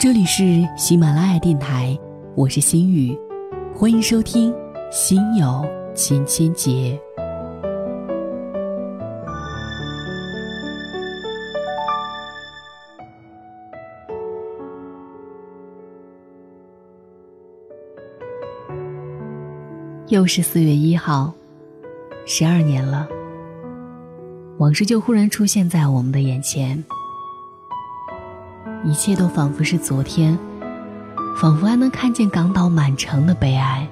这里是喜马拉雅电台，我是心雨，欢迎收听《心有千千结》。又是四月一号，十二年了，往事就忽然出现在我们的眼前。一切都仿佛是昨天，仿佛还能看见港岛满城的悲哀。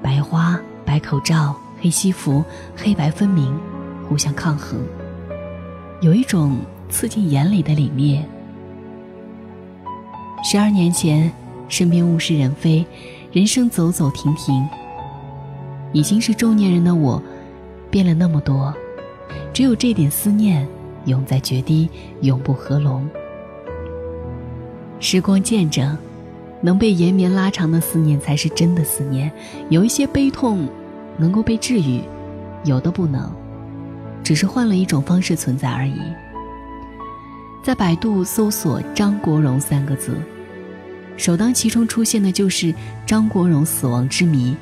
白花、白口罩、黑西服，黑白分明，互相抗衡，有一种刺进眼里的凛冽。十二年前，身边物是人非，人生走走停停。已经是中年人的我，变了那么多，只有这点思念，永在决堤，永不合拢。时光见证，能被延绵拉长的思念才是真的思念。有一些悲痛，能够被治愈，有的不能，只是换了一种方式存在而已。在百度搜索“张国荣”三个字，首当其冲出现的就是张国荣死亡之谜，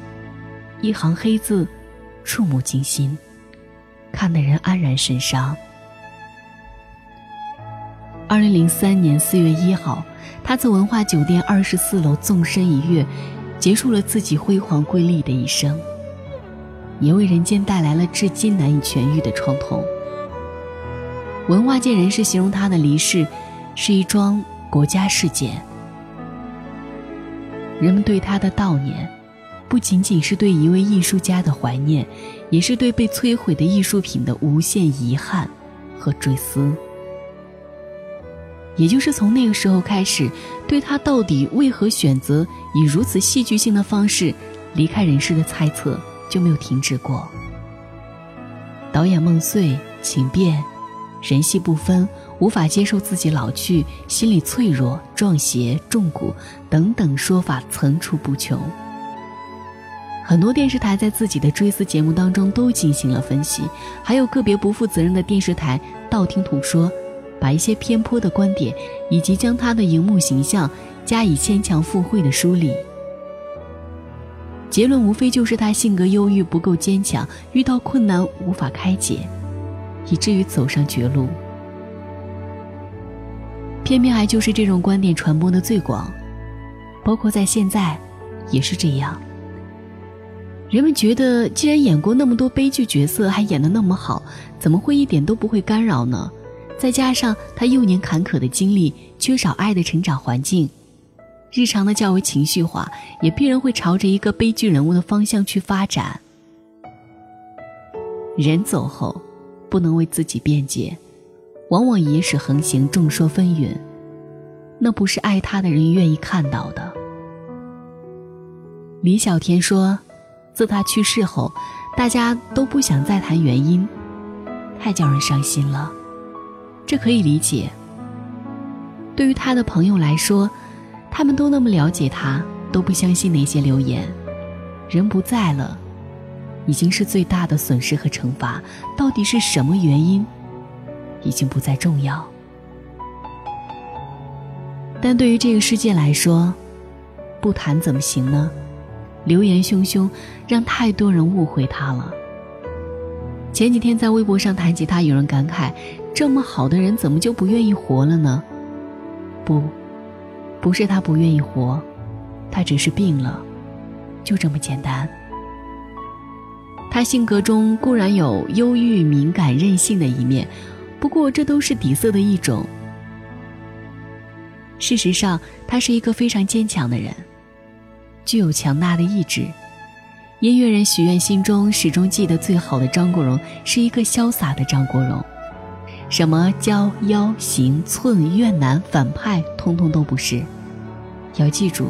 一行黑字，触目惊心，看得人黯然神伤。二零零三年四月一号。他自文化酒店二十四楼纵身一跃，结束了自己辉煌瑰丽的一生，也为人间带来了至今难以痊愈的创痛。文化界人士形容他的离世是一桩国家事件。人们对他的悼念，不仅仅是对一位艺术家的怀念，也是对被摧毁的艺术品的无限遗憾和追思。也就是从那个时候开始，对他到底为何选择以如此戏剧性的方式离开人世的猜测就没有停止过。导演梦碎、情变、人戏不分、无法接受自己老去、心理脆弱、撞邪、中蛊等等说法层出不穷。很多电视台在自己的追思节目当中都进行了分析，还有个别不负责任的电视台道听途说。把一些偏颇的观点，以及将他的荧幕形象加以牵强附会的梳理，结论无非就是他性格忧郁、不够坚强，遇到困难无法开解，以至于走上绝路。偏偏还就是这种观点传播的最广，包括在现在，也是这样。人们觉得，既然演过那么多悲剧角色，还演得那么好，怎么会一点都不会干扰呢？再加上他幼年坎坷的经历，缺少爱的成长环境，日常的较为情绪化，也必然会朝着一个悲剧人物的方向去发展。人走后，不能为自己辩解，往往野史横行，众说纷纭，那不是爱他的人愿意看到的。李小天说，自他去世后，大家都不想再谈原因，太叫人伤心了。这可以理解。对于他的朋友来说，他们都那么了解他，都不相信那些流言。人不在了，已经是最大的损失和惩罚。到底是什么原因，已经不再重要。但对于这个世界来说，不谈怎么行呢？流言汹汹，让太多人误会他了。前几天在微博上谈起他，有人感慨。这么好的人，怎么就不愿意活了呢？不，不是他不愿意活，他只是病了，就这么简单。他性格中固然有忧郁、敏感、任性的一面，不过这都是底色的一种。事实上，他是一个非常坚强的人，具有强大的意志。音乐人许愿心中始终记得最好的张国荣，是一个潇洒的张国荣。什么娇妖行寸怨男反派，通通都不是。要记住，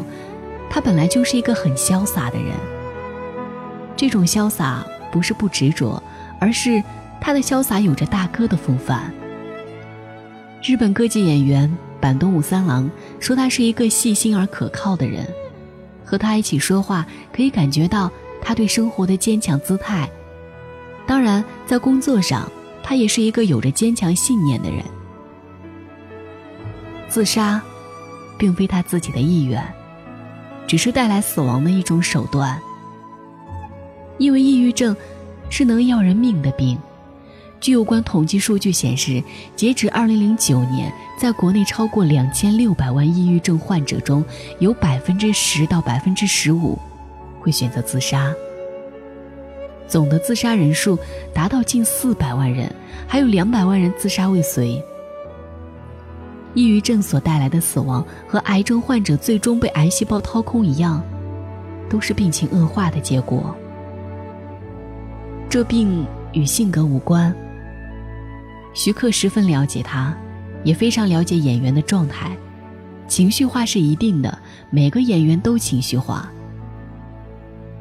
他本来就是一个很潇洒的人。这种潇洒不是不执着，而是他的潇洒有着大哥的风范。日本歌剧演员坂东武三郎说他是一个细心而可靠的人，和他一起说话可以感觉到他对生活的坚强姿态。当然，在工作上。他也是一个有着坚强信念的人。自杀，并非他自己的意愿，只是带来死亡的一种手段。因为抑郁症是能要人命的病。据有关统计数据显示，截止2009年，在国内超过2600万抑郁症患者中，有10%到15%会选择自杀。总的自杀人数达到近400万人，还有200万人自杀未遂。抑郁症所带来的死亡和癌症患者最终被癌细胞掏空一样，都是病情恶化的结果。这病与性格无关。徐克十分了解他，也非常了解演员的状态，情绪化是一定的，每个演员都情绪化。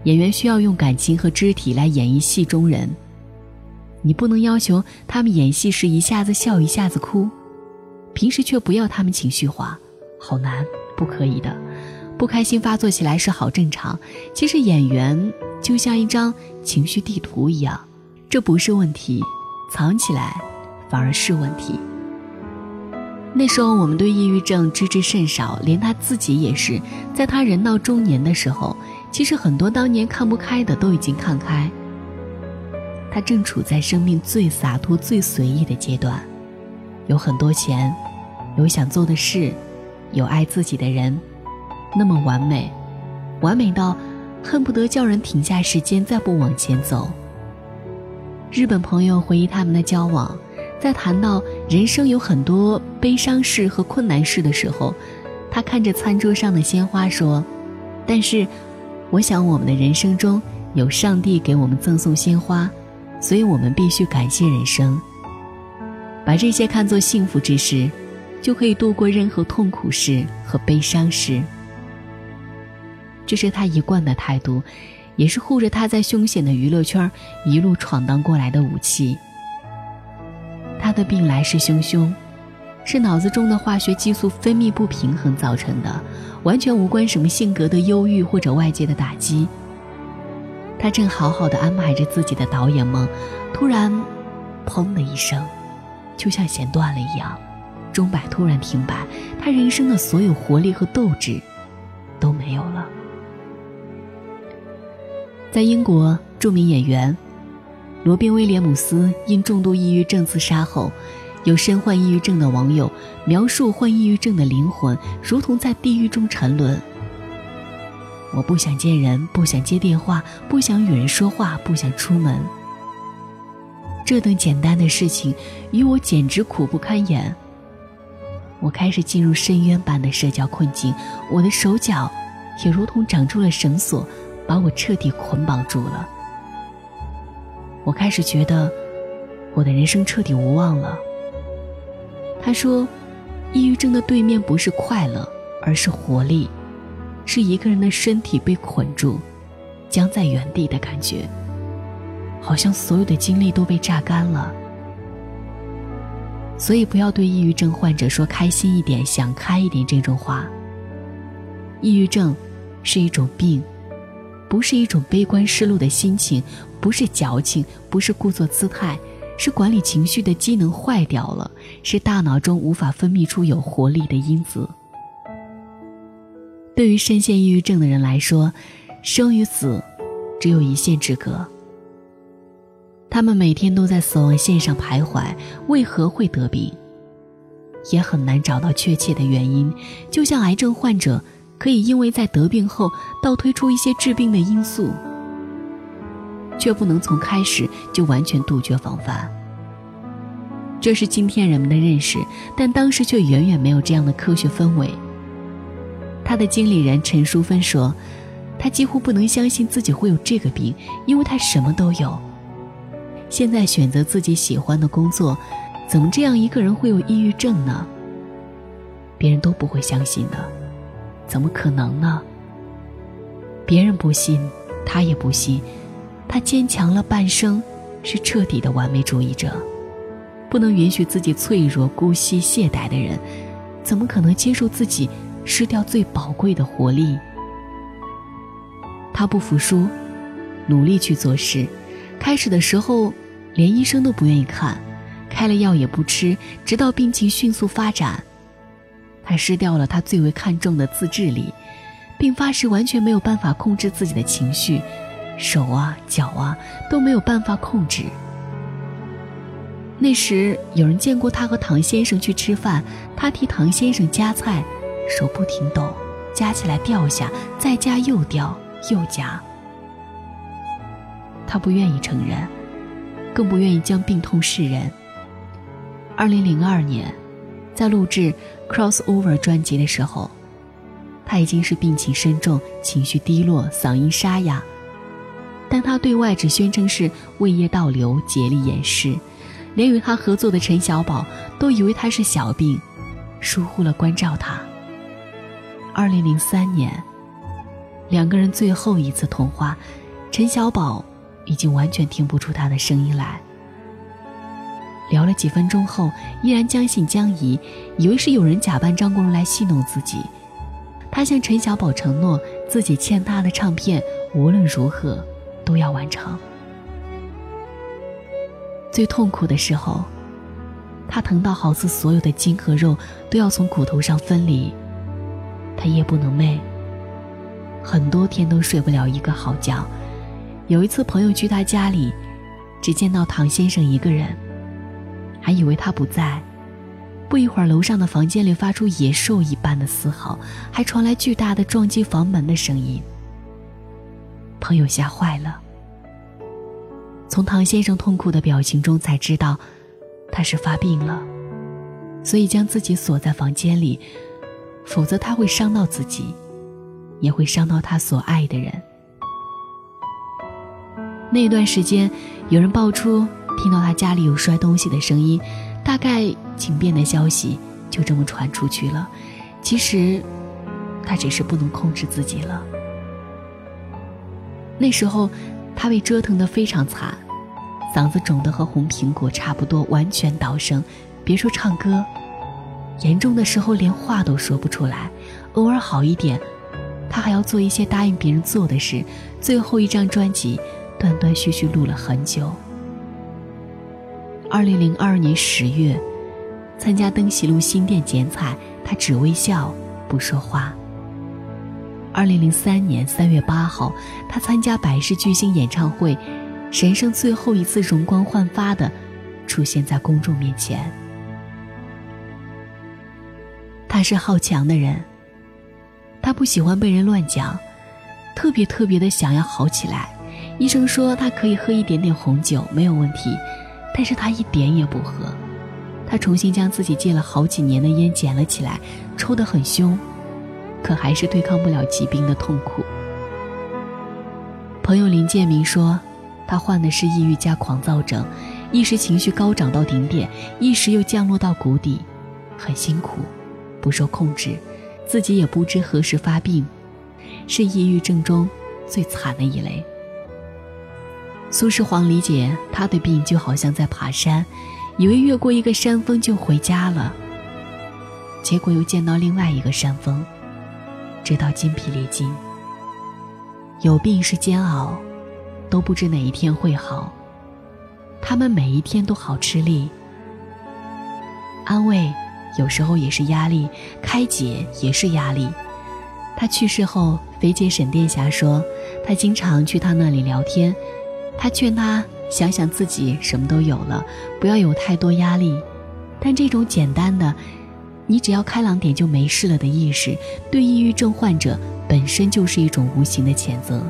演员需要用感情和肢体来演绎戏中人，你不能要求他们演戏时一下子笑一下子哭。平时却不要他们情绪化，好难，不可以的。不开心发作起来是好正常。其实演员就像一张情绪地图一样，这不是问题，藏起来反而是问题。那时候我们对抑郁症知之甚少，连他自己也是。在他人到中年的时候，其实很多当年看不开的都已经看开。他正处在生命最洒脱、最随意的阶段。有很多钱，有想做的事，有爱自己的人，那么完美，完美到恨不得叫人停下时间再不往前走。日本朋友回忆他们的交往，在谈到人生有很多悲伤事和困难事的时候，他看着餐桌上的鲜花说：“但是，我想我们的人生中有上帝给我们赠送鲜花，所以我们必须感谢人生。”把这些看作幸福之事，就可以度过任何痛苦事和悲伤事。这是他一贯的态度，也是护着他在凶险的娱乐圈一路闯荡过来的武器。他的病来势汹汹，是脑子中的化学激素分泌不平衡造成的，完全无关什么性格的忧郁或者外界的打击。他正好好的安排着自己的导演梦，突然，砰的一声。就像弦断了一样，钟摆突然停摆，他人生的所有活力和斗志都没有了。在英国，著名演员罗宾威廉姆斯因重度抑郁症自杀后，有身患抑郁症的网友描述患抑郁症的灵魂如同在地狱中沉沦。我不想见人，不想接电话，不想与人说话，不想出门。这等简单的事情，与我简直苦不堪言。我开始进入深渊般的社交困境，我的手脚也如同长出了绳索，把我彻底捆绑住了。我开始觉得，我的人生彻底无望了。他说，抑郁症的对面不是快乐，而是活力，是一个人的身体被捆住，僵在原地的感觉。好像所有的精力都被榨干了，所以不要对抑郁症患者说“开心一点，想开一点”这种话。抑郁症是一种病，不是一种悲观失落的心情，不是矫情，不是故作姿态，是管理情绪的机能坏掉了，是大脑中无法分泌出有活力的因子。对于深陷抑郁症的人来说，生与死只有一线之隔。他们每天都在死亡线上徘徊，为何会得病？也很难找到确切的原因。就像癌症患者可以因为在得病后倒推出一些致病的因素，却不能从开始就完全杜绝防范。这是今天人们的认识，但当时却远远没有这样的科学氛围。他的经理人陈淑芬说：“他几乎不能相信自己会有这个病，因为他什么都有。”现在选择自己喜欢的工作，怎么这样一个人会有抑郁症呢？别人都不会相信的，怎么可能呢？别人不信，他也不信。他坚强了半生，是彻底的完美主义者，不能允许自己脆弱、姑息、懈怠的人，怎么可能接受自己失掉最宝贵的活力？他不服输，努力去做事。开始的时候。连医生都不愿意看，开了药也不吃，直到病情迅速发展。他失掉了他最为看重的自制力，并发誓完全没有办法控制自己的情绪，手啊脚啊都没有办法控制。那时有人见过他和唐先生去吃饭，他替唐先生夹菜，手不停抖，夹起来掉下，再夹又掉又夹。他不愿意承认，更不愿意将病痛示人。二零零二年，在录制《Crossover》专辑的时候，他已经是病情深重、情绪低落、嗓音沙哑，但他对外只宣称是胃液倒流，竭力掩饰，连与他合作的陈小宝都以为他是小病，疏忽了关照他。二零零三年，两个人最后一次通话，陈小宝。已经完全听不出他的声音来。聊了几分钟后，依然将信将疑，以为是有人假扮张国荣来戏弄自己。他向陈小宝承诺，自己欠他的唱片无论如何都要完成。最痛苦的时候，他疼到好似所有的筋和肉都要从骨头上分离。他夜不能寐，很多天都睡不了一个好觉。有一次，朋友去他家里，只见到唐先生一个人，还以为他不在。不一会儿，楼上的房间里发出野兽一般的嘶嚎，还传来巨大的撞击房门的声音。朋友吓坏了。从唐先生痛苦的表情中才知道，他是发病了，所以将自己锁在房间里，否则他会伤到自己，也会伤到他所爱的人。那段时间，有人爆出听到他家里有摔东西的声音，大概警变的消息就这么传出去了。其实，他只是不能控制自己了。那时候，他被折腾得非常惨，嗓子肿得和红苹果差不多，完全倒声，别说唱歌，严重的时候连话都说不出来。偶尔好一点，他还要做一些答应别人做的事。最后一张专辑。断断续续录了很久。二零零二年十月，参加登喜路新店剪彩，他只微笑不说话。二零零三年三月八号，他参加百事巨星演唱会，人生最后一次容光焕发的出现在公众面前。他是好强的人，他不喜欢被人乱讲，特别特别的想要好起来。医生说他可以喝一点点红酒没有问题，但是他一点也不喝。他重新将自己戒了好几年的烟捡了起来，抽得很凶，可还是对抗不了疾病的痛苦。朋友林建明说，他患的是抑郁加狂躁症，一时情绪高涨到顶点，一时又降落到谷底，很辛苦，不受控制，自己也不知何时发病，是抑郁症中最惨的一类。苏世黄理解他的病就好像在爬山，以为越过一个山峰就回家了，结果又见到另外一个山峰，直到筋疲力尽。有病是煎熬，都不知哪一天会好。他们每一天都好吃力。安慰有时候也是压力，开解也是压力。他去世后，肥姐沈殿霞说，她经常去他那里聊天。他劝他想想自己什么都有了，不要有太多压力。但这种简单的“你只要开朗点就没事了”的意识，对抑郁症患者本身就是一种无形的谴责。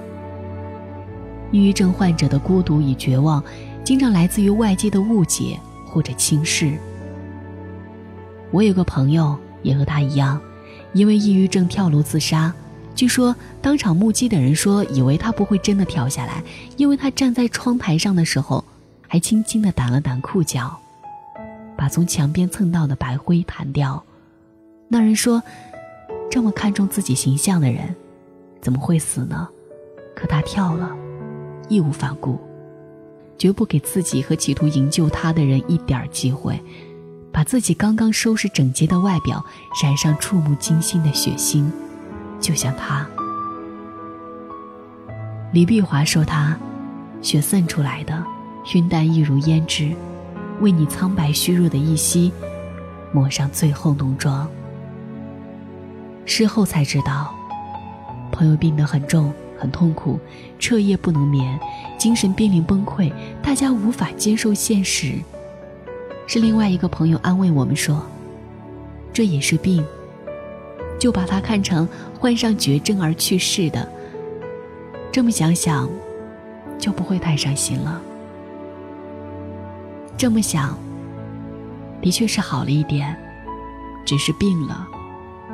抑郁症患者的孤独与绝望，经常来自于外界的误解或者轻视。我有个朋友也和他一样，因为抑郁症跳楼自杀。据说当场目击的人说，以为他不会真的跳下来，因为他站在窗台上的时候，还轻轻地掸了掸裤脚，把从墙边蹭到的白灰弹掉。那人说，这么看重自己形象的人，怎么会死呢？可他跳了，义无反顾，绝不给自己和企图营救他的人一点机会，把自己刚刚收拾整洁的外表染上触目惊心的血腥。就像他，李碧华说他，血渗出来的，晕淡一如胭脂，为你苍白虚弱的一息，抹上最后浓妆。事后才知道，朋友病得很重，很痛苦，彻夜不能眠，精神濒临崩溃，大家无法接受现实。是另外一个朋友安慰我们说：“这也是病，就把它看成患上绝症而去世的。”这么想想，就不会太伤心了。这么想，的确是好了一点，只是病了，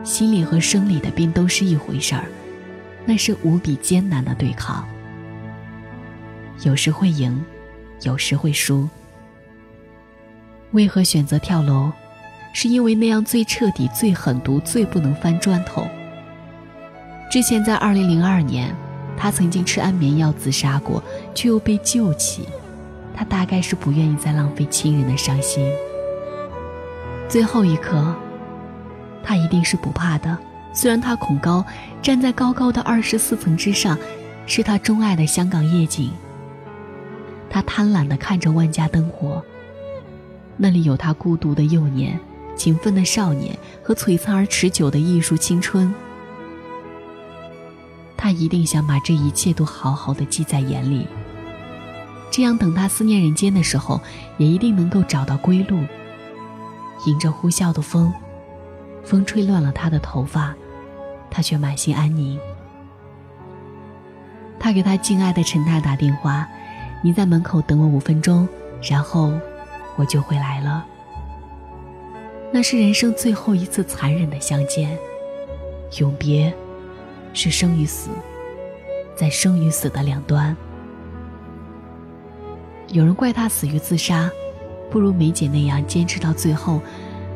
心理和生理的病都是一回事儿，那是无比艰难的对抗，有时会赢，有时会输。为何选择跳楼？是因为那样最彻底、最狠毒、最不能翻砖头。之前在二零零二年，他曾经吃安眠药自杀过，却又被救起。他大概是不愿意再浪费亲人的伤心。最后一刻，他一定是不怕的。虽然他恐高，站在高高的二十四层之上，是他钟爱的香港夜景。他贪婪地看着万家灯火。那里有他孤独的幼年、勤奋的少年和璀璨而持久的艺术青春。他一定想把这一切都好好的记在眼里，这样等他思念人间的时候，也一定能够找到归路。迎着呼啸的风，风吹乱了他的头发，他却满心安宁。他给他敬爱的陈太打电话：“你在门口等我五分钟，然后。”我就会来了。那是人生最后一次残忍的相见，永别，是生与死，在生与死的两端。有人怪他死于自杀，不如梅姐那样坚持到最后。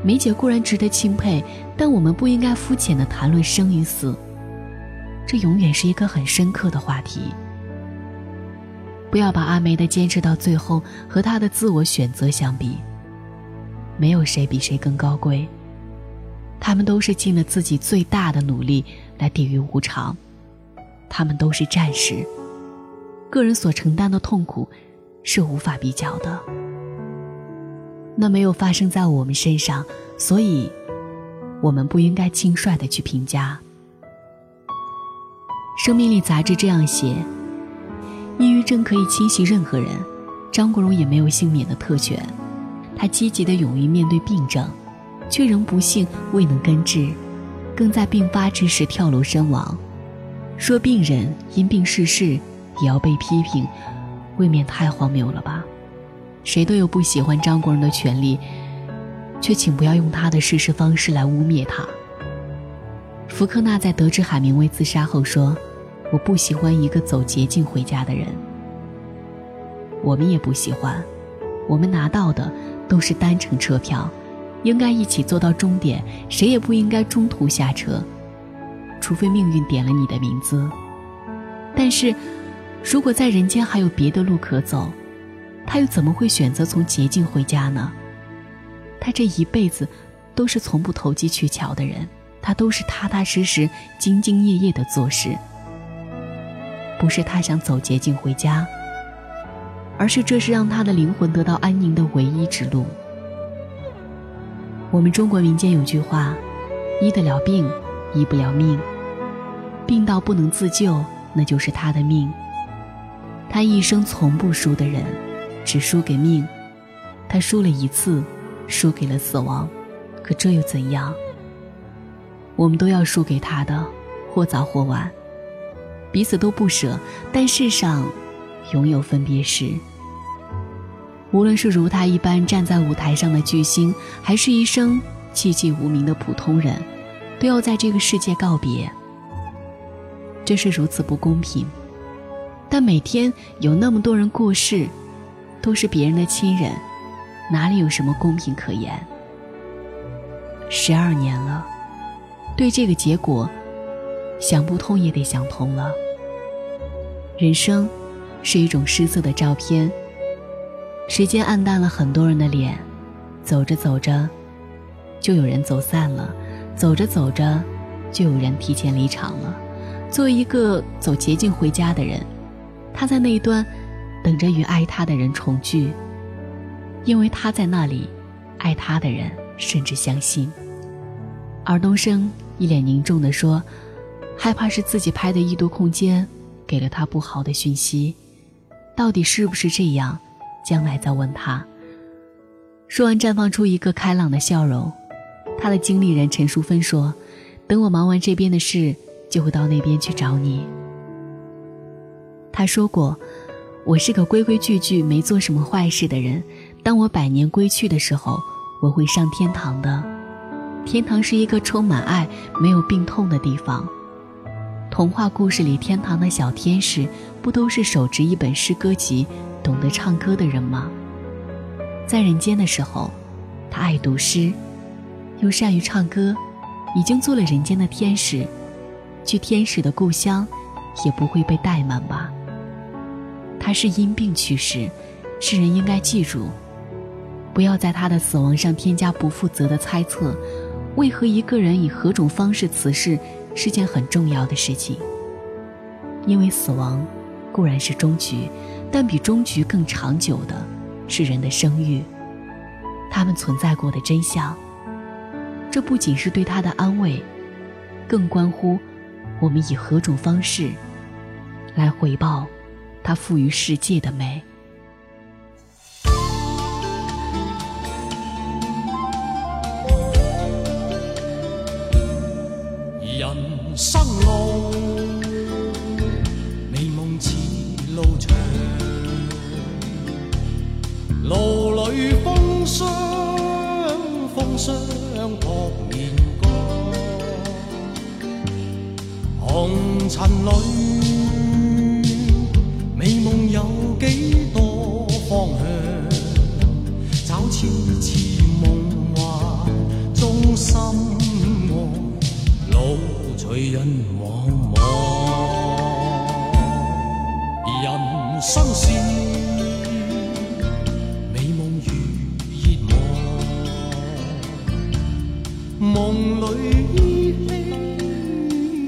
梅姐固然值得钦佩，但我们不应该肤浅的谈论生与死，这永远是一个很深刻的话题。不要把阿梅的坚持到最后和她的自我选择相比。没有谁比谁更高贵，他们都是尽了自己最大的努力来抵御无常，他们都是战士，个人所承担的痛苦是无法比较的。那没有发生在我们身上，所以，我们不应该轻率的去评价。生命力杂志这样写。抑郁症可以侵袭任何人，张国荣也没有幸免的特权。他积极的勇于面对病症，却仍不幸未能根治，更在病发之时跳楼身亡。说病人因病逝世，也要被批评，未免太荒谬了吧？谁都有不喜欢张国荣的权利，却请不要用他的事实方式来污蔑他。福克纳在得知海明威自杀后说。我不喜欢一个走捷径回家的人。我们也不喜欢，我们拿到的都是单程车票，应该一起坐到终点，谁也不应该中途下车，除非命运点了你的名字。但是，如果在人间还有别的路可走，他又怎么会选择从捷径回家呢？他这一辈子都是从不投机取巧的人，他都是踏踏实实、兢兢业业的做事。不是他想走捷径回家，而是这是让他的灵魂得到安宁的唯一之路。我们中国民间有句话：“医得了病，医不了命。病到不能自救，那就是他的命。他一生从不输的人，只输给命。他输了一次，输给了死亡。可这又怎样？我们都要输给他的，或早或晚。”彼此都不舍，但世上永有分别时。无论是如他一般站在舞台上的巨星，还是一生寂寂无名的普通人，都要在这个世界告别。这是如此不公平。但每天有那么多人过世，都是别人的亲人，哪里有什么公平可言？十二年了，对这个结果，想不通也得想通了。人生是一种失色的照片，时间暗淡了很多人的脸，走着走着，就有人走散了；走着走着，就有人提前离场了。作为一个走捷径回家的人，他在那一端等着与爱他的人重聚，因为他在那里，爱他的人甚至相信。尔冬升一脸凝重地说：“害怕是自己拍的异度空间给了他不好的讯息，到底是不是这样？将来再问他。”说完，绽放出一个开朗的笑容。他的经理人陈淑芬说：“等我忙完这边的事，就会到那边去找你。”他说过：“我是个规规矩矩、没做什么坏事的人。当我百年归去的时候，我会上天堂的。天堂是一个充满爱、没有病痛的地方。童话故事里，天堂的小天使不都是手执一本诗歌集、懂得唱歌的人吗？在人间的时候，他爱读诗。”又善于唱歌，已经做了人间的天使，去天使的故乡，也不会被怠慢吧。他是因病去世，世人应该记住，不要在他的死亡上添加不负责的猜测。为何一个人以何种方式辞世，是件很重要的事情。因为死亡固然是终局，但比终局更长久的，是人的生育，他们存在过的真相。这不仅是对他的安慰，更关乎我们以何种方式来回报他赋予世界的美。风霜。扑面，红尘里，美梦有几多方向？找次次梦幻中心爱，路随人茫茫，人生是。梦里依稀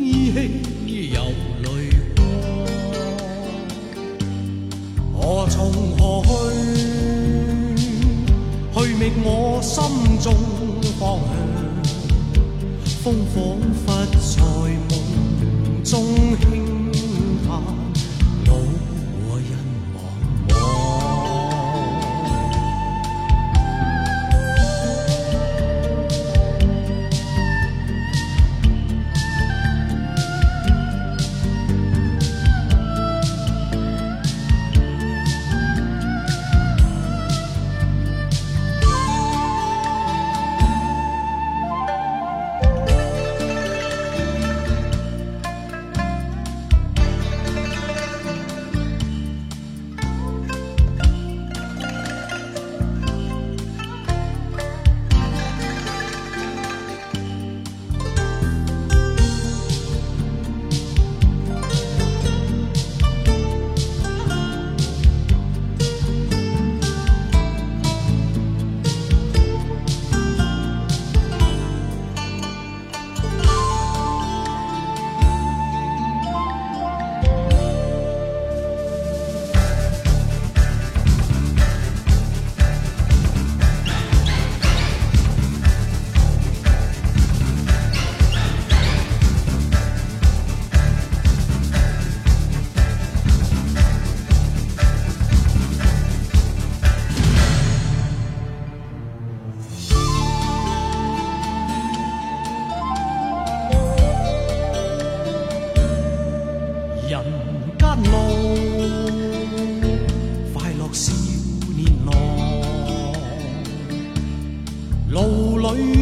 依稀有泪光，何从何去？去觅我心中方向。烽火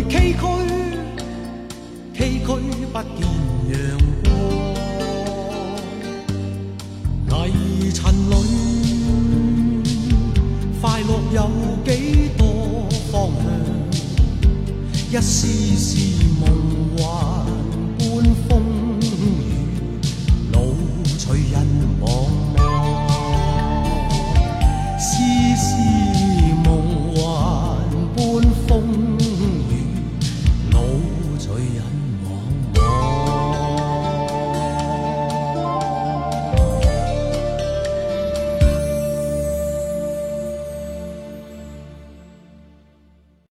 崎岖，崎岖，不见阳光。泥尘里，快乐有几多方向？一丝丝。